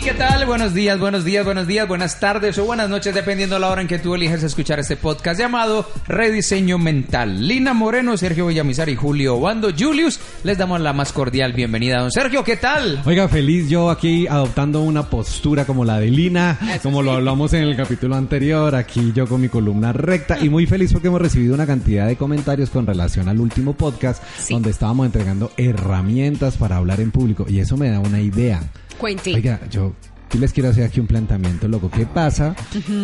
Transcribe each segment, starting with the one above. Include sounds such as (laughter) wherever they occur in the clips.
¿Qué tal? Buenos días, buenos días, buenos días, buenas tardes o buenas noches, dependiendo de la hora en que tú eliges escuchar este podcast llamado Rediseño Mental. Lina Moreno, Sergio Villamizar y Julio Obando Julius, les damos la más cordial bienvenida. Don Sergio, ¿qué tal? Oiga, feliz yo aquí adoptando una postura como la de Lina, como lo hablamos en el capítulo anterior, aquí yo con mi columna recta y muy feliz porque hemos recibido una cantidad de comentarios con relación al último podcast donde estábamos entregando herramientas para hablar en público y eso me da una idea. Cuente. Oiga, yo sí les quiero hacer aquí un planteamiento, loco. ¿Qué pasa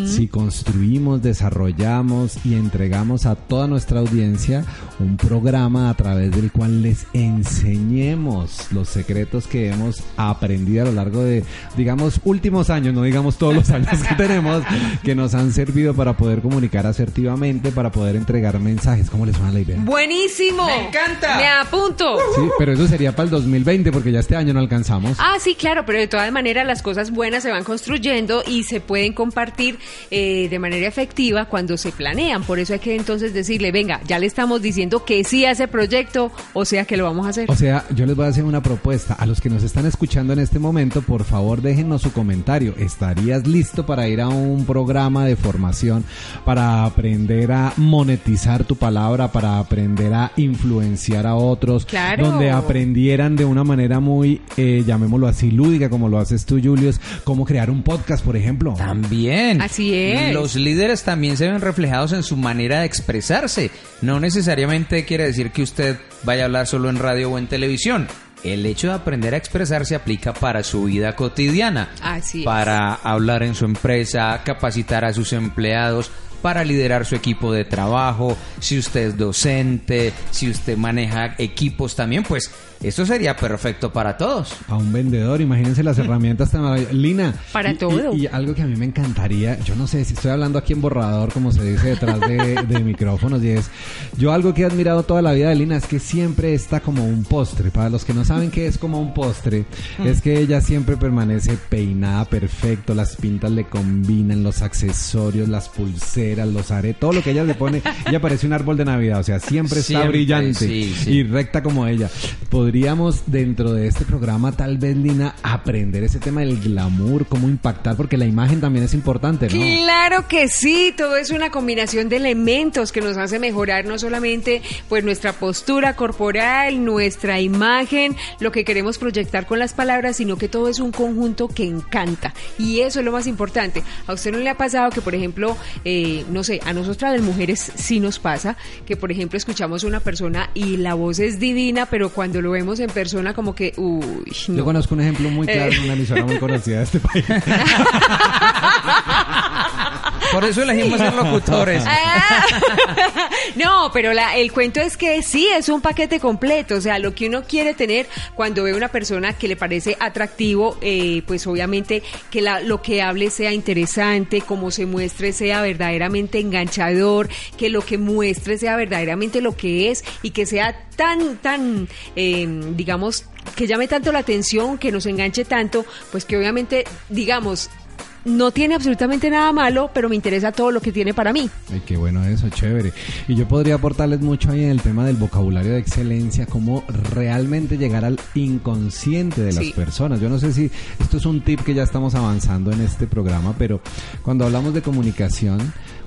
si construimos, desarrollamos y entregamos a toda nuestra audiencia un programa a través del cual les enseñemos los secretos que hemos aprendido a lo largo de, digamos, últimos años, no digamos todos los años que (laughs) tenemos, que nos han servido para poder comunicar asertivamente, para poder entregar mensajes? ¿Cómo les suena la idea? Buenísimo. Me encanta. Me apunto. Sí, pero eso sería para el 2020 porque ya este año no alcanzamos. Ah, sí, claro, pero de todas maneras las cosas buenas se van construyendo y se pueden compartir eh, de manera efectiva cuando se planean. Por eso hay que entonces decirle, venga, ya le estamos diciendo que sí a ese proyecto, o sea que lo vamos a hacer. O sea, yo les voy a hacer una propuesta. A los que nos están escuchando en este momento, por favor, déjenos su comentario. ¿Estarías listo para ir a un programa de formación para aprender a monetizar tu palabra, para aprender a influenciar a otros? Claro. Donde aprendieran de una manera muy, eh, llamémoslo así, lúdica, como lo haces tú, Julius, cómo crear un podcast, por ejemplo. También. Así es. Los líderes también se ven reflejados en su manera de expresarse. No necesariamente quiere decir que usted vaya a hablar solo en radio o en televisión. El hecho de aprender a expresarse aplica para su vida cotidiana. Así es. Para hablar en su empresa, capacitar a sus empleados, para liderar su equipo de trabajo, si usted es docente, si usted maneja equipos también, pues esto sería perfecto para todos. A un vendedor, imagínense las herramientas tan maravillosas. Lina. Para y- todo. Y, y algo que a mí me encantaría, yo no sé si estoy hablando aquí en borrador, como se dice detrás de, de micrófonos, y es, yo algo que he admirado toda la vida de Lina es que siempre está como un postre. Para los que no saben qué es como un postre, es que ella siempre permanece peinada perfecto, las pintas le combinan, los accesorios, las pulseras, los aretes, todo lo que ella le pone, (laughs) ella parece un árbol de Navidad, o sea, siempre está Siempre, brillante sí, sí. y recta como ella. Podríamos dentro de este programa tal vez Lina aprender ese tema del glamour, cómo impactar, porque la imagen también es importante, ¿no? Claro que sí, todo es una combinación de elementos que nos hace mejorar no solamente pues nuestra postura corporal, nuestra imagen, lo que queremos proyectar con las palabras, sino que todo es un conjunto que encanta y eso es lo más importante. A usted no le ha pasado que por ejemplo, eh, no sé, a nosotras las mujeres sí nos pasa que por ejemplo escuchamos a una persona y la voz es divina, pero cuando lo vemos en persona como que, uy, no. Yo conozco un ejemplo muy claro Eh. en una emisora muy conocida de este país. (laughs) Por eso elegimos ser locutores. (laughs) Ah. (laughs) no, pero la- el cuento es que sí, es un paquete completo. O sea, lo que uno quiere tener cuando ve una persona que le parece atractivo, eh, pues obviamente que la- lo que hable sea interesante, como se muestre sea verdaderamente enganchador, que lo que muestre sea verdaderamente lo que es y que sea tan, tan, eh, digamos, que llame tanto la atención, que nos enganche tanto, pues que obviamente, digamos, no tiene absolutamente nada malo, pero me interesa todo lo que tiene para mí. Ay, qué bueno eso, chévere. Y yo podría aportarles mucho ahí en el tema del vocabulario de excelencia, cómo realmente llegar al inconsciente de las Sí. personas. Yo no sé si esto es un tip que ya estamos avanzando en este programa, pero cuando hablamos de comunicación,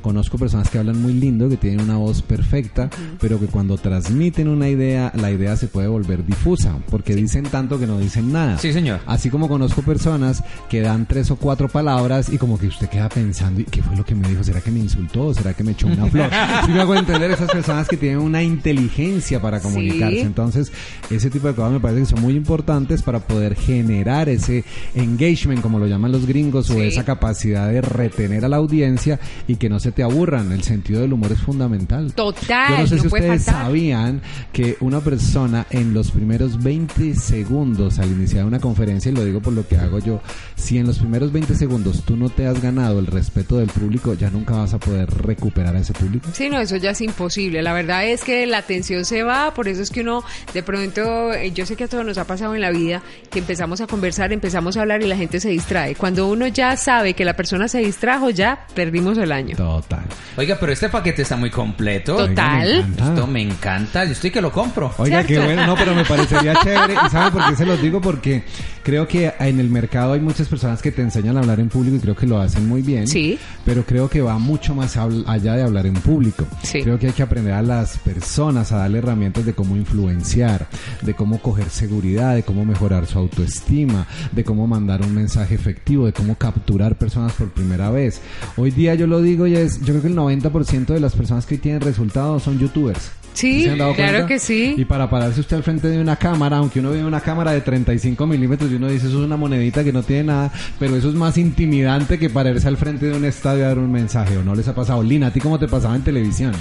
conozco personas que hablan muy lindo, que tienen una voz perfecta, pero que cuando transmiten una idea, la idea se puede volver difusa, porque dicen tanto que no dicen nada. Sí, señor. Así como conozco personas que dan tres o cuatro palabras y como que usted queda pensando, ¿y qué fue lo que me dijo? ¿Será que me insultó? ¿Será que me echó una flor? (laughs) Sí me hago entender esas personas que tienen una inteligencia para comunicarse. Sí. Entonces, ese tipo de cosas me parece que son muy importantes para poder generar ese engagement, como lo llaman los gringos, o esa capacidad de retener a la audiencia y que no se te aburran. El sentido del humor es fundamental. Total, Yo no sé no si ustedes faltar. sabían que una persona en los primeros 20 segundos al iniciar una conferencia, y lo digo por lo que hago yo, si en los primeros 20 segundos tú no te has ganado el respeto del público, ya nunca vas a poder recuperar a ese público. Sí, no, eso ya es imposible. La verdad es que la atención se va, por eso es que uno, de pronto, eh, yo sé que a todos nos ha pasado en la vida, que empezamos a conversar, empezamos a hablar y la gente se distrae. Cuando uno ya sabe que la persona se distrajo, ya perdimos el año. Total. Oiga, pero este paquete está muy completo. Total. Oiga, me encanta. Esto me encanta. Yo estoy que lo compro. Oiga, qué bueno, no, pero me parecería (laughs) chévere. ¿Y saben por qué se los digo? Porque creo que en el mercado hay muchas personas que te enseñan a hablar en público y creo que lo hacen muy bien. Sí. Pero creo que va mucho más allá de hablar en público. Sí. Creo que hay que aprender a las personas a darle herramientas de cómo influenciar, de cómo coger seguridad, de cómo mejorar su autoestima, de cómo mandar un mensaje efectivo, de cómo capturar personas por primera vez. Hoy día yo lo digo y es, yo creo que el 90% de las personas que tienen resultados son youtubers. Sí, ¿Se han dado claro que sí. Y para pararse usted al frente de una cámara, aunque uno ve una cámara de 35 milímetros y uno dice eso es una monedita que no tiene nada, pero eso es más intimidante que pararse al frente de un estadio a dar un mensaje. ¿O no les ha pasado? Lina, ¿a ti cómo te pasaba en televisión?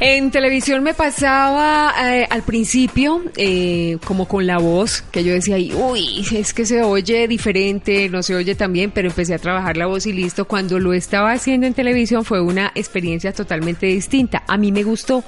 En televisión me pasaba eh, al principio eh, como con la voz, que yo decía, "Ay, uy, es que se oye diferente, no se oye tan bien, pero empecé a trabajar la voz y listo. Cuando lo estaba haciendo en televisión fue una experiencia totalmente distinta. A mí me gustó.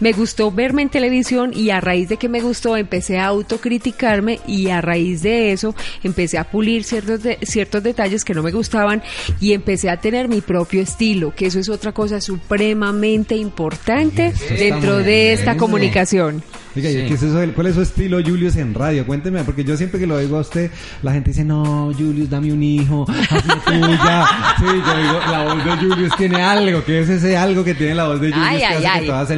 Me gustó verme en televisión y a raíz de que me gustó empecé a autocriticarme y a raíz de eso empecé a pulir ciertos, de- ciertos detalles que no me gustaban y empecé a tener mi propio estilo, que eso es otra cosa supremamente importante dentro de esta comunicación. Oiga, ¿y Sí. qué es eso ¿cuál es su estilo, Julius, en radio? Cuénteme, porque yo siempre que lo oigo a usted, la gente dice, no, Julius, dame un hijo, hazme tuya. (laughs) Sí, yo digo, la voz de Julius tiene algo, ¿qué es ese algo que tiene la voz de Julius Ay, que ay, hace ay. que todas se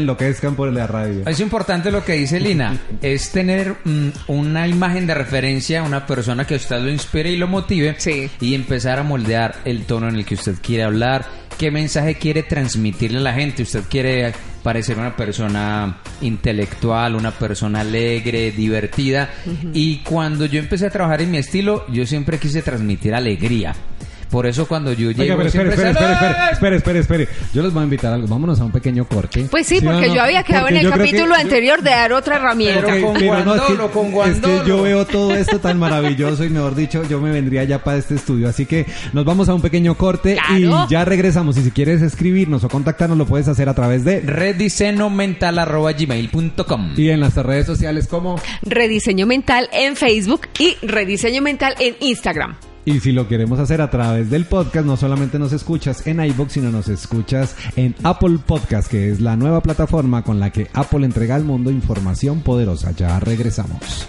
por la radio? Es importante lo que dice Lina, (laughs) es tener mm, una imagen de referencia, una persona que a usted lo inspire y lo motive Sí. y empezar a moldear el tono en el que usted quiere hablar, qué mensaje quiere transmitirle a la gente. Usted quiere parecer una persona intelectual, una persona alegre, divertida y cuando yo empecé a trabajar en mi estilo, yo siempre quise transmitir alegría. Por eso cuando yo llego Oiga, pero espere, espere, espere, salgo- espere, espere, espere, espere. Yo les voy a invitar a algo. Vámonos a un pequeño corte. Pues sí, porque no? yo había quedado en el que- capítulo anterior de dar otra herramienta. Pero con es que- guandolo, con es que guandolo. yo veo todo esto tan maravilloso y mejor dicho, yo me vendría ya para este estudio. Así que nos vamos a un pequeño corte Claro. y ya regresamos. Y si quieres escribirnos o contactarnos, lo puedes hacer a través de rediseñomental.gmail.com y en las redes sociales como Rediseño mental en Facebook y rediseño mental en Instagram. Y si lo queremos hacer a través del podcast, no solamente nos escuchas en iBox, sino nos escuchas en Apple Podcast, que es la nueva plataforma con la que Apple entrega al mundo información poderosa. Ya regresamos.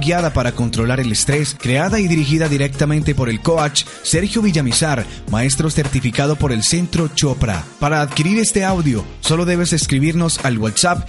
guiada para controlar el estrés, creada y dirigida directamente por el coach Sergio Villamizar, maestro certificado por el Centro Chopra. Para adquirir este audio, solo debes escribirnos al WhatsApp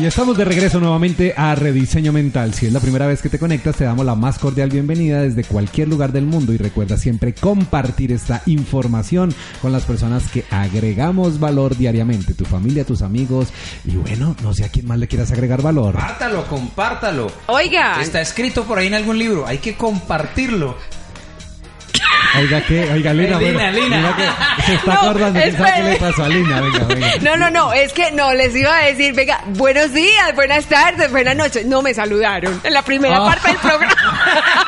Y estamos de regreso nuevamente a Rediseño Mental. Si es la primera vez que te conectas, te damos la más cordial bienvenida desde cualquier lugar del mundo y recuerda siempre compartir esta información con las personas que agregamos valor diariamente, tu familia, tus amigos y bueno, no sé a quién más le quieras agregar valor. Compártalo, compártalo. Oiga, Está escrito por ahí en algún libro. Hay que compartirlo. Oiga, ¿qué? Oiga, Lina, Lina, bueno, Lina. mira que se está (laughs) No, acordando. ¿Quién sabe qué le pasó a Lina? Venga, venga. No, no, no, es que no, les iba a decir, venga, buenos días, buenas tardes, buenas noches. No me saludaron en la primera Ah. parte del programa. (laughs)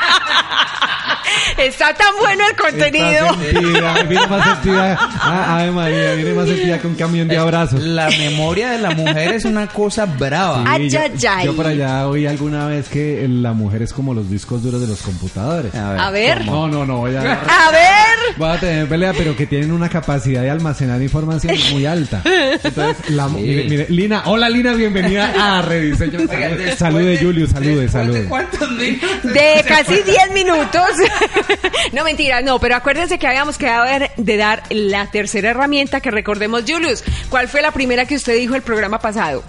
Está tan bueno el contenido. Sentida, viene más sentida. Ah, Ave María, viene más sentida que un camión de abrazos. La memoria de la mujer es una cosa brava. Ay, yo, ay, ay. yo por allá oí alguna vez que la mujer es como los discos duros de los computadores. A ver. No, no, no, voy a, (laughs) A ver. voy a tener pelea, pero que tienen una capacidad de almacenar información muy alta. Entonces, la, mire, mire, Lina, hola Lina, bienvenida a Rediseño. Salude, de- Julius, salude, salude. ¿De cuántos minutos? De casi 10 minutos. (laughs) (laughs) no, mentira, no, pero acuérdense que habíamos quedado de- de dar la tercera herramienta que recordemos, Julius. ¿Cuál fue la primera que usted dijo el programa pasado?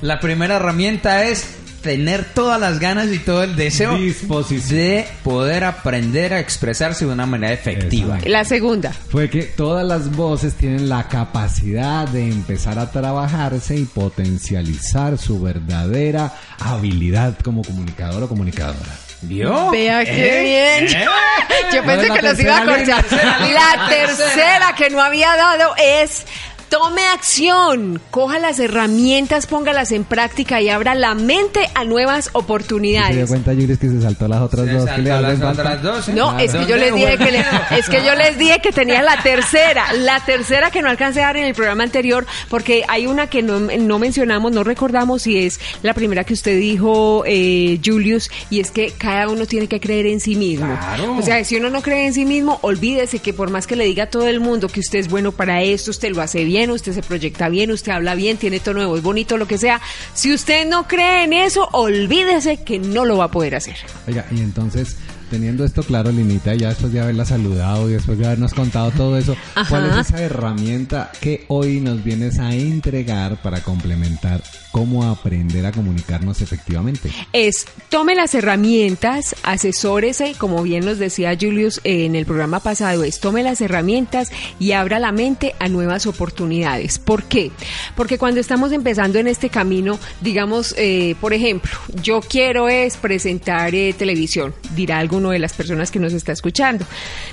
La primera herramienta es tener todas las ganas y todo el deseo Disposición. de poder aprender a expresarse de una manera efectiva. Exacto. La segunda. Fue que todas las voces tienen la capacidad de empezar a trabajarse y potencializar su verdadera habilidad como comunicador o comunicadora. ¿Vio? Vea qué ¿Eh? bien. ¿Eh? (laughs) Yo ¿Cuál es pensé la que los iba a corchar. Tercera, La tercera que no había dado es tome acción, coja las herramientas, póngalas en práctica y abra la mente a nuevas ¿Se dio oportunidades. cuenta, Julius, que se saltó las otras Se dos saltó las otras dos, ¿eh? No, Claro. es que yo ¿Dónde les dije que le- es que yo les dije que tenía la tercera, la tercera que no alcancé a dar en el programa anterior, porque hay una que no, no mencionamos, no recordamos y es la primera que usted dijo, eh, Julius, y es que cada uno tiene que creer en sí mismo. Claro. O sea, si uno no cree en sí mismo, olvídese que por más que le diga a todo el mundo que usted es bueno para esto, usted lo hace bien, usted se proyecta bien, usted habla bien, tiene tono de voz bonito, lo que sea. Si usted no cree en eso, olvídese que no lo va a poder hacer. Oiga, y entonces, teniendo esto claro, Linita, ya después de haberla saludado y después de habernos contado todo eso, ¿cuál es esa herramienta que hoy nos vienes a entregar para complementar cómo aprender a comunicarnos efectivamente? es tome las herramientas, asesórese, como bien nos decía Julius eh, en el programa pasado, es tome las herramientas y abra la mente a nuevas oportunidades. ¿Por qué? Porque cuando estamos empezando en este camino, digamos, eh, por ejemplo, yo quiero es presentar eh, televisión, dirá alguno de las personas que nos está escuchando,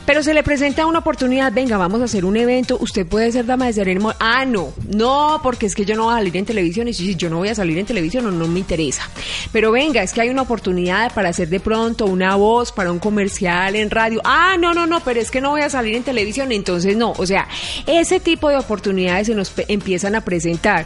pero se le presenta una oportunidad, venga, vamos a hacer un evento, usted puede ser dama de ceremonia, ah, no, no, porque es que yo no voy a salir en televisión y si yo no voy a salir en televisión o no me interesa. Pero venga, es que hay una oportunidad para hacer de pronto una voz para un comercial en radio. Ah, no, no, no, pero es que no voy a salir en televisión, entonces no. O sea, ese tipo de oportunidades se nos empiezan a presentar.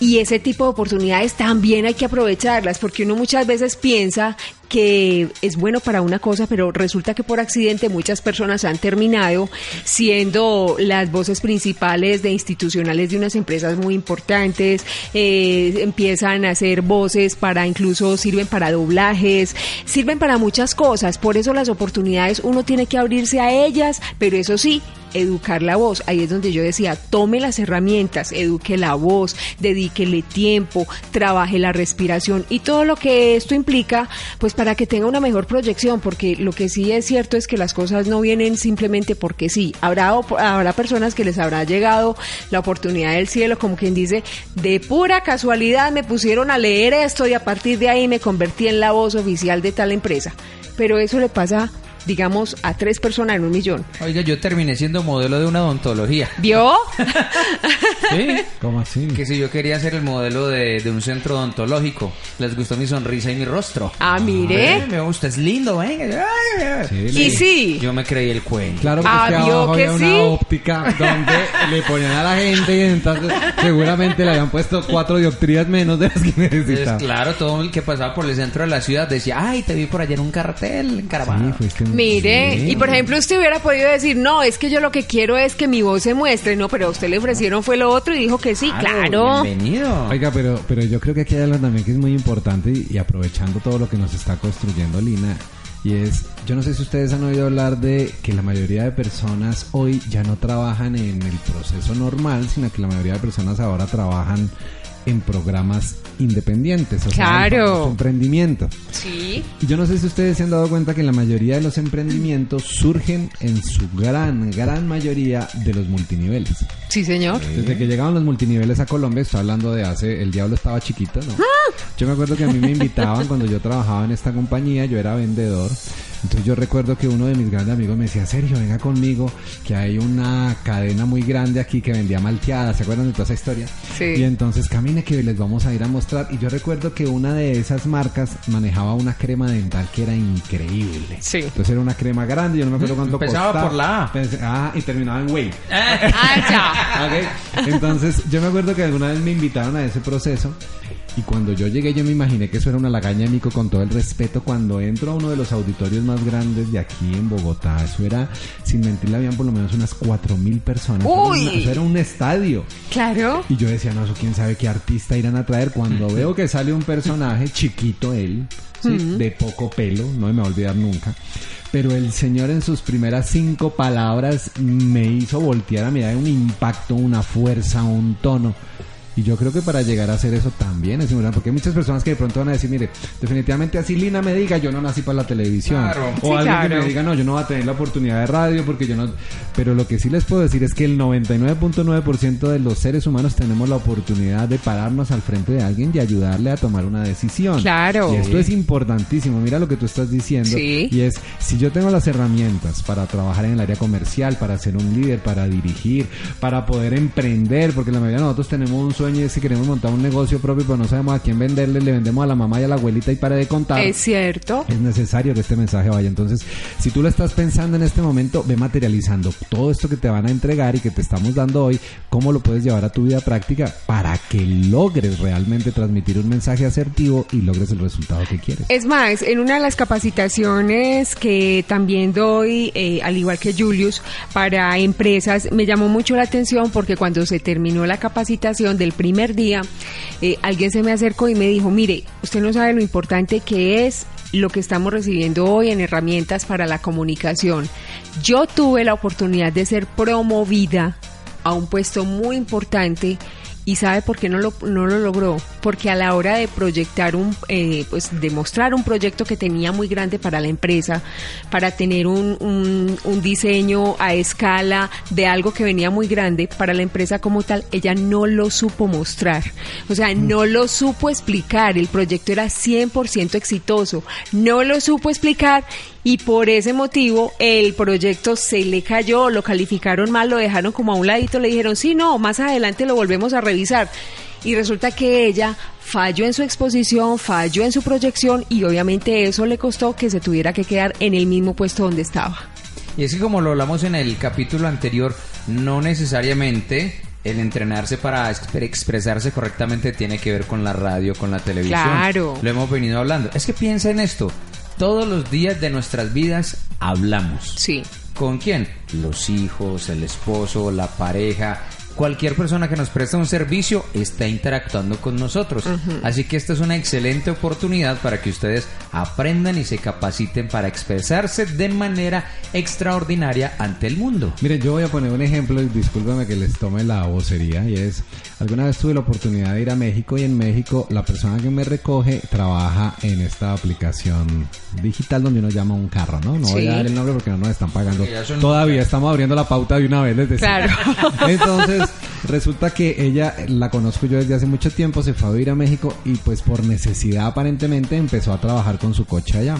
Y ese tipo de oportunidades también hay que aprovecharlas, porque uno muchas veces piensa que es bueno para una cosa, pero resulta que por accidente muchas personas han terminado siendo las voces principales de institucionales de unas empresas muy importantes, eh, empiezan a hacer voces para incluso sirven para doblajes, sirven para muchas cosas, por eso las oportunidades uno tiene que abrirse a ellas, pero eso sí, educar la voz. Ahí es donde yo decía, tome las herramientas, eduque la voz, dedíquele tiempo, trabaje la respiración y todo lo que esto implica, pues que tenga una mejor proyección, porque lo que sí es cierto es que las cosas no vienen simplemente porque sí. Habrá, habrá personas que les habrá llegado la oportunidad del cielo, como quien dice, de pura casualidad me pusieron a leer esto y a partir de ahí me convertí en la voz oficial de tal empresa. Pero eso le pasa digamos, a tres personas en un millón. Oiga, yo terminé siendo modelo de una odontología. ¿Vio? (laughs) (laughs) ¿Sí? ¿Cómo así? Que si yo quería ser el modelo de, de un centro odontológico, les gustó mi sonrisa y mi rostro. Ah, mire. Ay, me gusta, es lindo, venga. Sí, Y sí. Yo me creí el cuento. Claro, porque Ah, es que ¿vio abajo que había sí? una óptica donde le ponían a la gente y entonces seguramente le habían puesto cuatro dioptrías menos de las que necesitaba. claro, todo el que pasaba por el centro de la ciudad decía, ay, te vi por allá en un cartel, en Caravana. Sí, fuiste un- Mire, Sí. y por ejemplo, usted hubiera podido decir, no, es que yo lo que quiero es que mi voz se muestre, no, pero a usted le ofrecieron fue lo otro y dijo que sí, claro. Bienvenido. Oiga, pero, pero yo creo que aquí hay algo también que es muy importante y, y aprovechando todo lo que nos está construyendo Lina, y es, yo no sé si ustedes han oído hablar de que la mayoría de personas hoy ya no trabajan en el proceso normal, sino que la mayoría de personas ahora trabajan en programas independientes, o sea, emprendimiento. Sí. Y yo no sé si ustedes se han dado cuenta que la mayoría de los emprendimientos surgen en su gran, gran mayoría de los multiniveles. Sí, señor. Desde que llegaban los multiniveles a Colombia, estoy hablando de hace, el diablo estaba chiquito, ¿no? Yo me acuerdo que a mí me invitaban cuando yo trabajaba en esta compañía, yo era vendedor. Entonces yo recuerdo que uno de mis grandes amigos me decía, Sergio, venga conmigo, que hay una cadena muy grande aquí que vendía malteadas, ¿se acuerdan de toda esa historia? Sí. Y entonces camine que les vamos a ir a mostrar. Y yo recuerdo que una de esas marcas manejaba una crema dental que era increíble. Sí. Entonces era una crema grande, yo no me acuerdo cuánto Empezaba costaba. por la A. Pensé- Ah, y terminaba en Wave. Ah, ya. Ok, Entonces, yo me acuerdo que alguna vez me invitaron a ese proceso y cuando yo llegué yo me imaginé que eso era una lagaña mico con todo el respeto. Cuando entro a uno de los auditorios más grandes de aquí en Bogotá, eso era, sin mentirle, habían por lo menos unas cuatro mil personas. Uy. Eso era un estadio. Claro. Y yo decía, no, eso quién sabe qué artista irán a traer. Cuando veo que sale un personaje chiquito él, ¿sí? de poco pelo, no me va a olvidar nunca. Pero el señor en sus primeras cinco palabras me hizo voltear a mirar un impacto, una fuerza, un tono. Y yo creo que para llegar a hacer eso también es importante, porque hay muchas personas que de pronto van a decir, mire, definitivamente así Lina me diga, yo no nací para la televisión. Claro. O Sí, alguien que me diga, no, yo no voy a tener la oportunidad de radio porque yo no... Pero lo que sí les puedo decir es que el 99.9% de los seres humanos tenemos la oportunidad de pararnos al frente de alguien y ayudarle a tomar una decisión. Claro. Y esto es importantísimo. Mira lo que tú estás diciendo. Sí. Y es, si yo tengo las herramientas para trabajar en el área comercial, para ser un líder, para dirigir, para poder emprender, porque la mayoría de nosotros tenemos un sueño es que queremos montar un negocio propio, pero no sabemos a quién venderle, le vendemos a la mamá y a la abuelita y para de contar. Es cierto. Es necesario que este mensaje vaya. Entonces, si tú lo estás pensando en este momento, ve materializando todo esto que te van a entregar y que te estamos dando hoy, cómo lo puedes llevar a tu vida práctica para que logres realmente transmitir un mensaje asertivo y logres el resultado que quieres. Es más, en una de las capacitaciones que también doy, eh, al igual que Julius, para empresas, me llamó mucho la atención porque cuando se terminó la capacitación del primer día, eh, alguien se me acercó y me dijo, mire, usted no sabe lo importante que es lo que estamos recibiendo hoy en herramientas para la comunicación. Yo tuve la oportunidad de ser promovida a un puesto muy importante y sabe por qué no lo, no lo logró porque a la hora de proyectar un eh, pues demostrar un proyecto que tenía muy grande para la empresa para tener un, un, un diseño a escala de algo que venía muy grande para la empresa como tal ella no lo supo mostrar. O sea no lo supo explicar. El proyecto era 100% exitoso. No lo supo explicar y por ese motivo el proyecto se le cayó, lo calificaron mal, lo dejaron como a un ladito, le dijeron, sí, no, más adelante lo volvemos a revisar. Y resulta que ella falló en su exposición, falló en su proyección y obviamente eso le costó que se tuviera que quedar en el mismo puesto donde estaba. Y es que como lo hablamos en el capítulo anterior, no necesariamente el entrenarse para exp- expresarse correctamente tiene que ver con la radio, con la televisión. Claro. Lo hemos venido hablando. Es que piensa en esto. Todos los días de nuestras vidas hablamos. Sí. ¿Con quién? Los hijos, el esposo, la pareja. Cualquier persona que nos presta un servicio está interactuando con nosotros. Así que esta es una excelente oportunidad para que ustedes aprendan y se capaciten para expresarse de manera extraordinaria ante el mundo. Miren, yo voy a poner un ejemplo y discúlpame que les tome la vocería y es, alguna vez tuve la oportunidad de ir a México y en México la persona que me recoge trabaja en esta aplicación digital donde uno llama un carro, ¿no? No voy a dar el nombre porque no nos están pagando. Todavía estamos abriendo la pauta de una vez, les decía. Claro. (laughs) Entonces, Resulta que ella la conozco yo desde hace mucho tiempo, se fue a vivir a México y pues por necesidad aparentemente empezó a trabajar con su coche allá.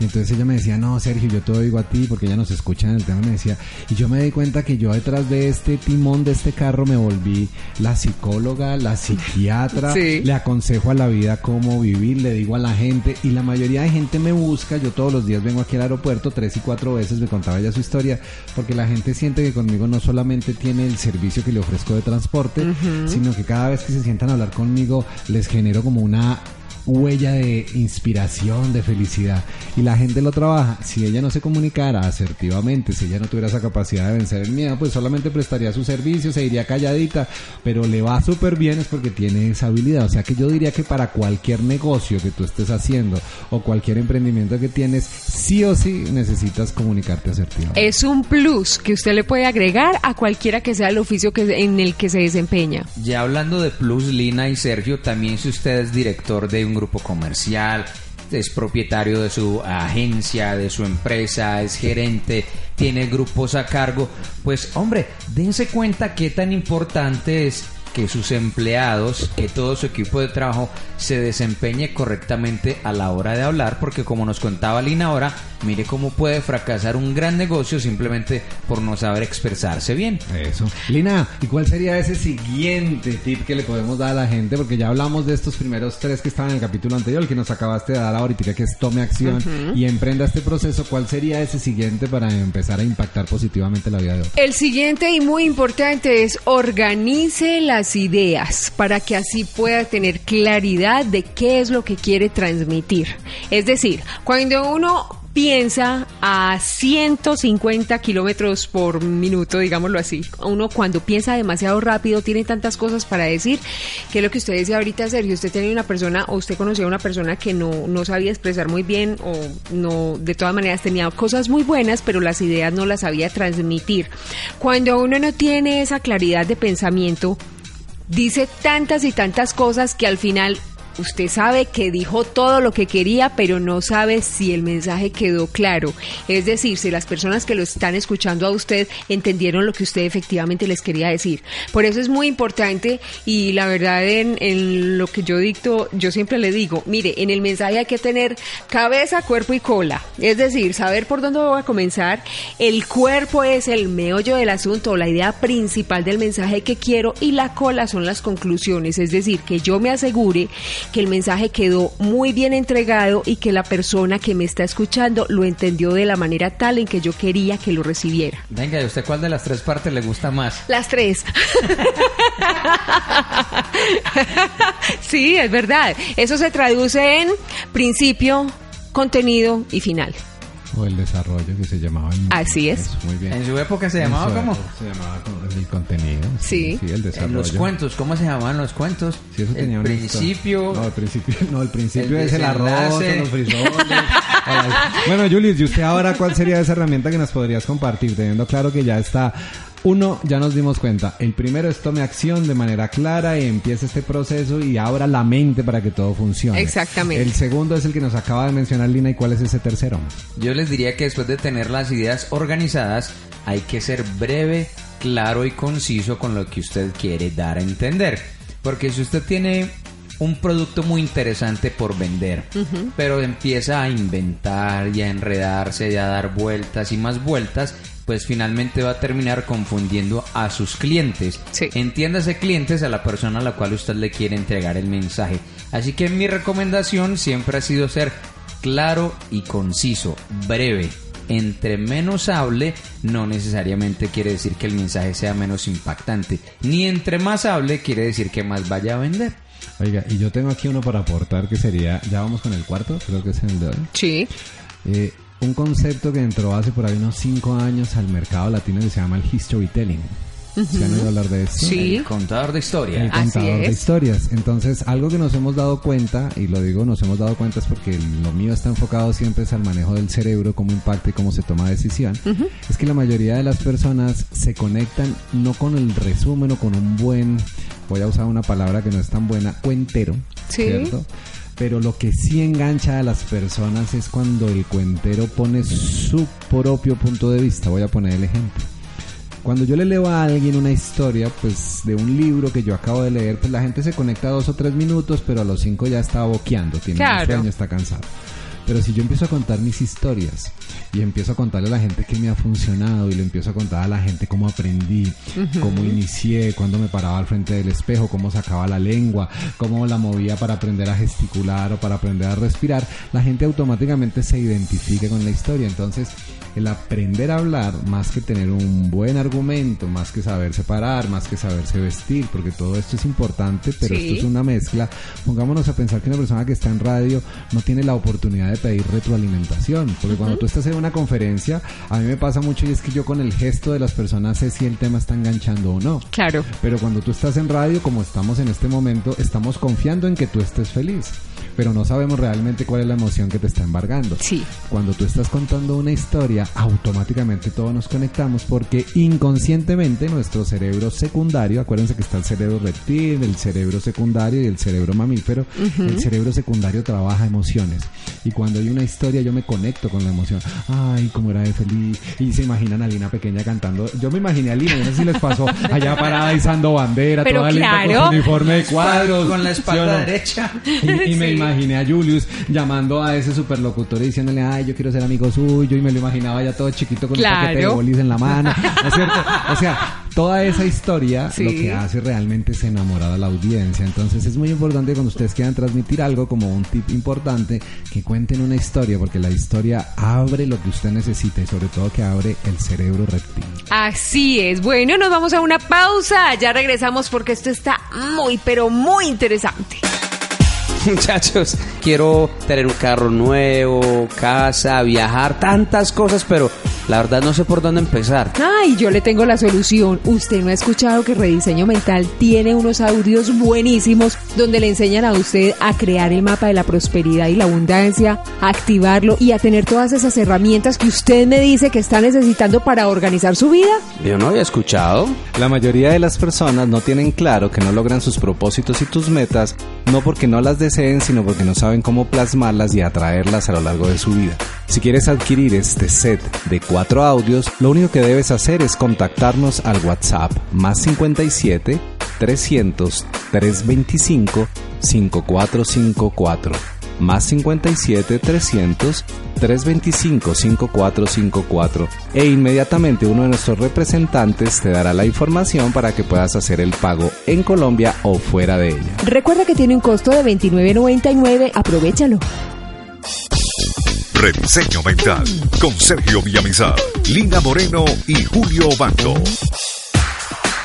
Entonces ella me decía, no, Sergio, yo te oigo a ti porque ella nos escucha en el tema. Me decía, y yo me di cuenta que yo detrás de este timón de este carro me volví la psicóloga, la psiquiatra, Sí. le aconsejo a la vida cómo vivir, le digo a la gente y la mayoría de gente me busca. Yo todos los días vengo aquí al aeropuerto tres y cuatro veces, me contaba ella su historia, porque la gente siente que conmigo no solamente tiene el servicio que le ofrezco de transporte, sino que cada vez que se sientan a hablar conmigo les genero como una huella de inspiración, de felicidad. Y la gente lo trabaja. Si ella no se comunicara asertivamente, si ella no tuviera esa capacidad de vencer el miedo, pues solamente prestaría su servicio, se iría calladita, pero le va súper bien es porque tiene esa habilidad. O sea que yo diría que para cualquier negocio que tú estés haciendo o cualquier emprendimiento que tienes, sí o sí necesitas comunicarte asertivamente. Es un plus que usted le puede agregar a cualquiera que sea el oficio que, en el que se desempeña. Ya hablando de Plus, Lina y Sergio, también si usted es director de un grupo comercial, es propietario de su agencia, de su empresa, es gerente, tiene grupos a cargo, pues hombre, dense cuenta qué tan importante es que sus empleados, que todo su equipo de trabajo se desempeñe correctamente a la hora de hablar, porque como nos contaba Lina ahora, mire cómo puede fracasar un gran negocio simplemente por no saber expresarse bien. Eso. Lina, ¿y cuál sería ese siguiente tip que le podemos dar a la gente? Porque ya hablamos de estos primeros tres que estaban en el capítulo anterior, el que nos acabaste de dar ahorita, que es tome acción y emprenda este proceso. ¿Cuál sería ese siguiente para empezar a impactar positivamente la vida de otros? El siguiente y muy importante es organice las ideas para que así pueda tener claridad de qué es lo que quiere transmitir. Es decir, cuando uno piensa a 150 kilómetros por minuto, digámoslo así. Uno cuando piensa demasiado rápido tiene tantas cosas para decir que lo que usted decía ahorita, Sergio. Usted tenía una persona o usted conocía a una persona que no, no sabía expresar muy bien o no, de todas maneras tenía cosas muy buenas, pero las ideas no las sabía transmitir. Cuando uno no tiene esa claridad de pensamiento, dice tantas y tantas cosas que al final Usted sabe que dijo todo lo que quería, pero no sabe si el mensaje quedó claro. Es decir, si las personas que lo están escuchando a usted entendieron lo que usted efectivamente les quería decir. Por eso es muy importante y la verdad en, en lo que yo dicto, yo siempre le digo, mire, en el mensaje hay que tener cabeza, cuerpo y cola. Es decir, saber por dónde voy a comenzar. El cuerpo es el meollo del asunto, la idea principal del mensaje que quiero y la cola son las conclusiones. Es decir, que yo me asegure que el mensaje quedó muy bien entregado y que la persona que me está escuchando lo entendió de la manera tal en que yo quería que lo recibiera. Venga, ¿y usted cuál de las tres partes le gusta más? Las tres. (laughs) sí, es verdad. Eso se traduce en principio, contenido y final. O el desarrollo que se llamaba. en- Así es. Eso, muy bien. En su época se llamaba como... Se llamaba como el contenido. Sí. Sí, el desarrollo. En los cuentos, ¿cómo se llamaban los cuentos? Sí, eso tenía el principio... No, el principio, no, el principio el es el arroz, los frisoles. Bueno, Julius, ¿y usted ahora cuál sería esa herramienta que nos podrías compartir? Teniendo claro que ya está. Uno, ya nos dimos cuenta. El primero es tome acción de manera clara y empiece este proceso y abra la mente para que todo funcione. Exactamente. El segundo es el que nos acaba de mencionar Lina. ¿Y cuál es ese tercero? Yo les diría que después de tener las ideas organizadas, hay que ser breve, claro y conciso con lo que usted quiere dar a entender. Porque si usted tiene un producto muy interesante por vender, pero empieza a inventar y a enredarse y a dar vueltas y más vueltas, pues finalmente va a terminar confundiendo a sus clientes. Sí. Entiéndase clientes a la persona a la cual usted le quiere entregar el mensaje. Así que mi recomendación siempre ha sido ser claro y conciso, breve. Entre menos hable, no necesariamente quiere decir que el mensaje sea menos impactante. Ni entre más hable, quiere decir que más vaya a vender. Oiga, y yo tengo aquí uno para aportar que sería, ya vamos con el cuarto, creo que es el de hoy. Sí. Eh, un concepto que entró hace por ahí unos cinco años al mercado latino que se llama el historytelling. ¿Se han oído hablar de esto? Sí. El contador de historia. El Así contador de historias. Entonces, algo que nos hemos dado cuenta, y lo digo nos hemos dado cuenta es porque lo mío está enfocado siempre es al manejo del cerebro, cómo impacta y cómo se toma decisión, es que la mayoría de las personas se conectan no con el resumen o con un buen, voy a usar una palabra que no es tan buena, cuentero, Sí. ¿cierto? Pero lo que sí engancha a las personas es cuando el cuentero pone su propio punto de vista. Voy a poner el ejemplo. Cuando yo le leo a alguien una historia, pues de un libro que yo acabo de leer, pues la gente se conecta dos o tres minutos, pero a los cinco ya está boqueando, tiene un Claro. sueño, está cansado. Pero si yo empiezo a contar mis historias y empiezo a contarle a la gente que me ha funcionado y le empiezo a contar a la gente cómo aprendí, cómo inicié, cuando me paraba al frente del espejo, cómo sacaba la lengua, cómo la movía para aprender a gesticular o para aprender a respirar, la gente automáticamente se identifica con la historia. Entonces, el aprender a hablar, más que tener un buen argumento, más que saber separar, más que saberse vestir, porque todo esto es importante, pero Sí. esto es una mezcla. Pongámonos a pensar que una persona que está en radio no tiene la oportunidad de pedir retroalimentación, porque cuando tú estás en una conferencia, a mí me pasa mucho y es que yo con el gesto de las personas sé si el tema está enganchando o no. Claro. Pero cuando tú estás en radio, como estamos en este momento, estamos confiando en que tú estés feliz, pero no sabemos realmente cuál es la emoción que te está embargando. Sí. Cuando tú estás contando una historia, automáticamente todos nos conectamos porque inconscientemente nuestro cerebro secundario, acuérdense que está el cerebro reptil, el cerebro secundario y el cerebro mamífero, el cerebro secundario trabaja emociones. Y cuando hay una historia yo me conecto con la emoción. Ay, cómo era de feliz. Y se imaginan a Lina pequeña cantando. Yo me imaginé a Lina, yo no sé si les pasó, allá parada izando bandera, Pero toda linda con claro. su uniforme de cuadros. Con la ¿sí espalda o no? derecha. Y, y me Sí. Imaginé a Julius llamando a ese superlocutor y diciéndole, ay, yo quiero ser amigo suyo. Y me lo imaginaba ya todo chiquito con un paquete de bolis en la mano. ¿No es cierto? O sea, toda esa historia Sí. lo que hace realmente es enamorar a la audiencia. Entonces es muy importante cuando ustedes quieran transmitir algo como un tip importante, que cuenten una historia, porque la historia abre lo que usted necesita y sobre todo que abre el cerebro reptil. Así es. Bueno, nos vamos a una pausa. Ya regresamos porque esto está muy, pero muy interesante. (laughs) Muchachos, quiero tener un carro nuevo, casa, viajar, tantas cosas, pero la verdad no sé por dónde empezar. Ay, yo le tengo la solución. Usted no ha escuchado que Rediseño Mental tiene unos audios buenísimos donde le enseñan a usted a crear el mapa de la prosperidad y la abundancia, a activarlo y a tener todas esas herramientas que usted me dice que está necesitando para organizar su vida. Yo no había escuchado. La mayoría de las personas no tienen claro que no logran sus propósitos y tus metas, no porque no las deseen, sino porque no saben cómo plasmarlas y atraerlas a lo largo de su vida. Si quieres adquirir este set de cuatro audios, lo único que debes hacer es contactarnos al WhatsApp más 57 300 325 5454 más 57 300 325 5454 e inmediatamente uno de nuestros representantes te dará la información para que puedas hacer el pago en Colombia o fuera de ella. Recuerda que tiene un costo de $29.99. Aprovechalo. Rediseño Mental con Sergio Villamizar, Lina Moreno y Julio Bando.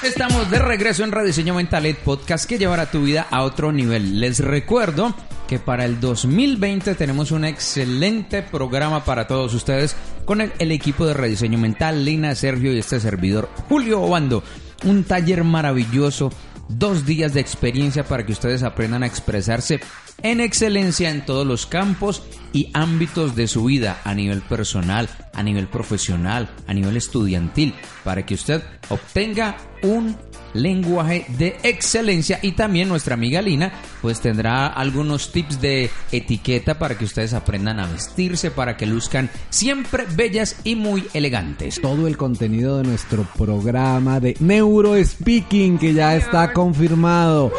Estamos de regreso en Rediseño Mental, el podcast que llevará tu vida a otro nivel. Les recuerdo que para el 2020 tenemos un excelente programa para todos ustedes con el, el equipo de Rediseño Mental, Lina, Sergio y este servidor, Julio Obando. Un taller maravilloso, dos días de experiencia para que ustedes aprendan a expresarse en excelencia en todos los campos y ámbitos de su vida, a nivel personal, a nivel profesional, a nivel estudiantil, para que usted obtenga un lenguaje de excelencia y también nuestra amiga Lina pues tendrá algunos tips de etiqueta para que ustedes aprendan a vestirse para que luzcan siempre bellas y muy elegantes. todo el contenido de nuestro programa de Neurospeaking que ya está confirmado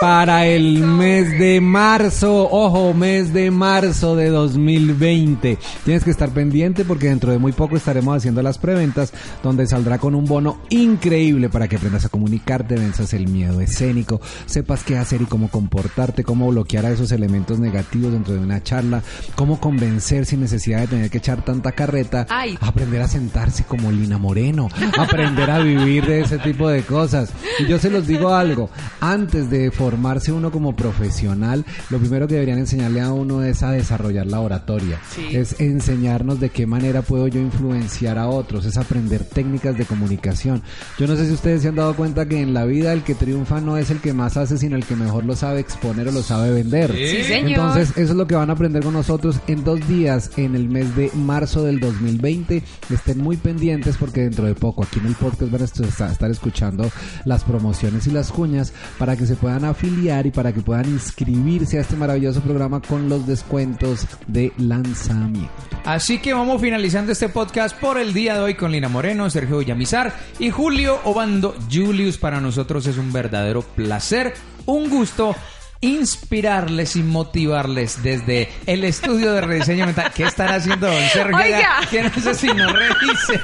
para el mes de marzo. Ojo, mes de marzo de 2020. Tienes que estar pendiente porque dentro de muy poco estaremos haciendo las preventas donde saldrá con un bono increíble para que aprendas a comunicarte, venzas el miedo escénico, sepas qué hacer y cómo comportarte, cómo bloquear a esos elementos negativos dentro de una charla, cómo convencer sin necesidad de tener que echar tanta carreta, Ay. aprender a sentarse como Lina Moreno, aprender a vivir de ese tipo de cosas. Y yo se los digo algo, antes de formarse uno como profesional, lo primero que deberían enseñarle a uno es a desarrollar la oratoria, es enseñarnos de qué manera puedo yo influenciar a otros, es aprender técnicas de comunicación. Yo no sé si ustedes se han dado cuenta que en la vida el que triunfa no es el que más hace, sino el que mejor lo sabe exponer o lo sabe vender. Sí, señor. Entonces, eso es lo que van a aprender con nosotros en dos días, en el mes de marzo del 2020. Estén muy pendientes porque dentro de poco aquí en el podcast van a est- estar escuchando las promociones y las cuñas para que se puedan afiliar y para que puedan inscribirse a este maravilloso programa con los descuentos de lanzamiento. Así que vamos finalizando este podcast por el día de hoy con Lina Moreno, Sergio Villamizar y Julio Obando Julius. Para nosotros es un verdadero placer, un gusto inspirarles y motivarles desde el estudio de rediseño mental. ¿Qué estará haciendo don Sergio? Oiga. Que no sé si nos revise.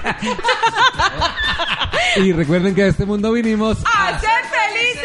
Y recuerden que a este mundo vinimos ¡A!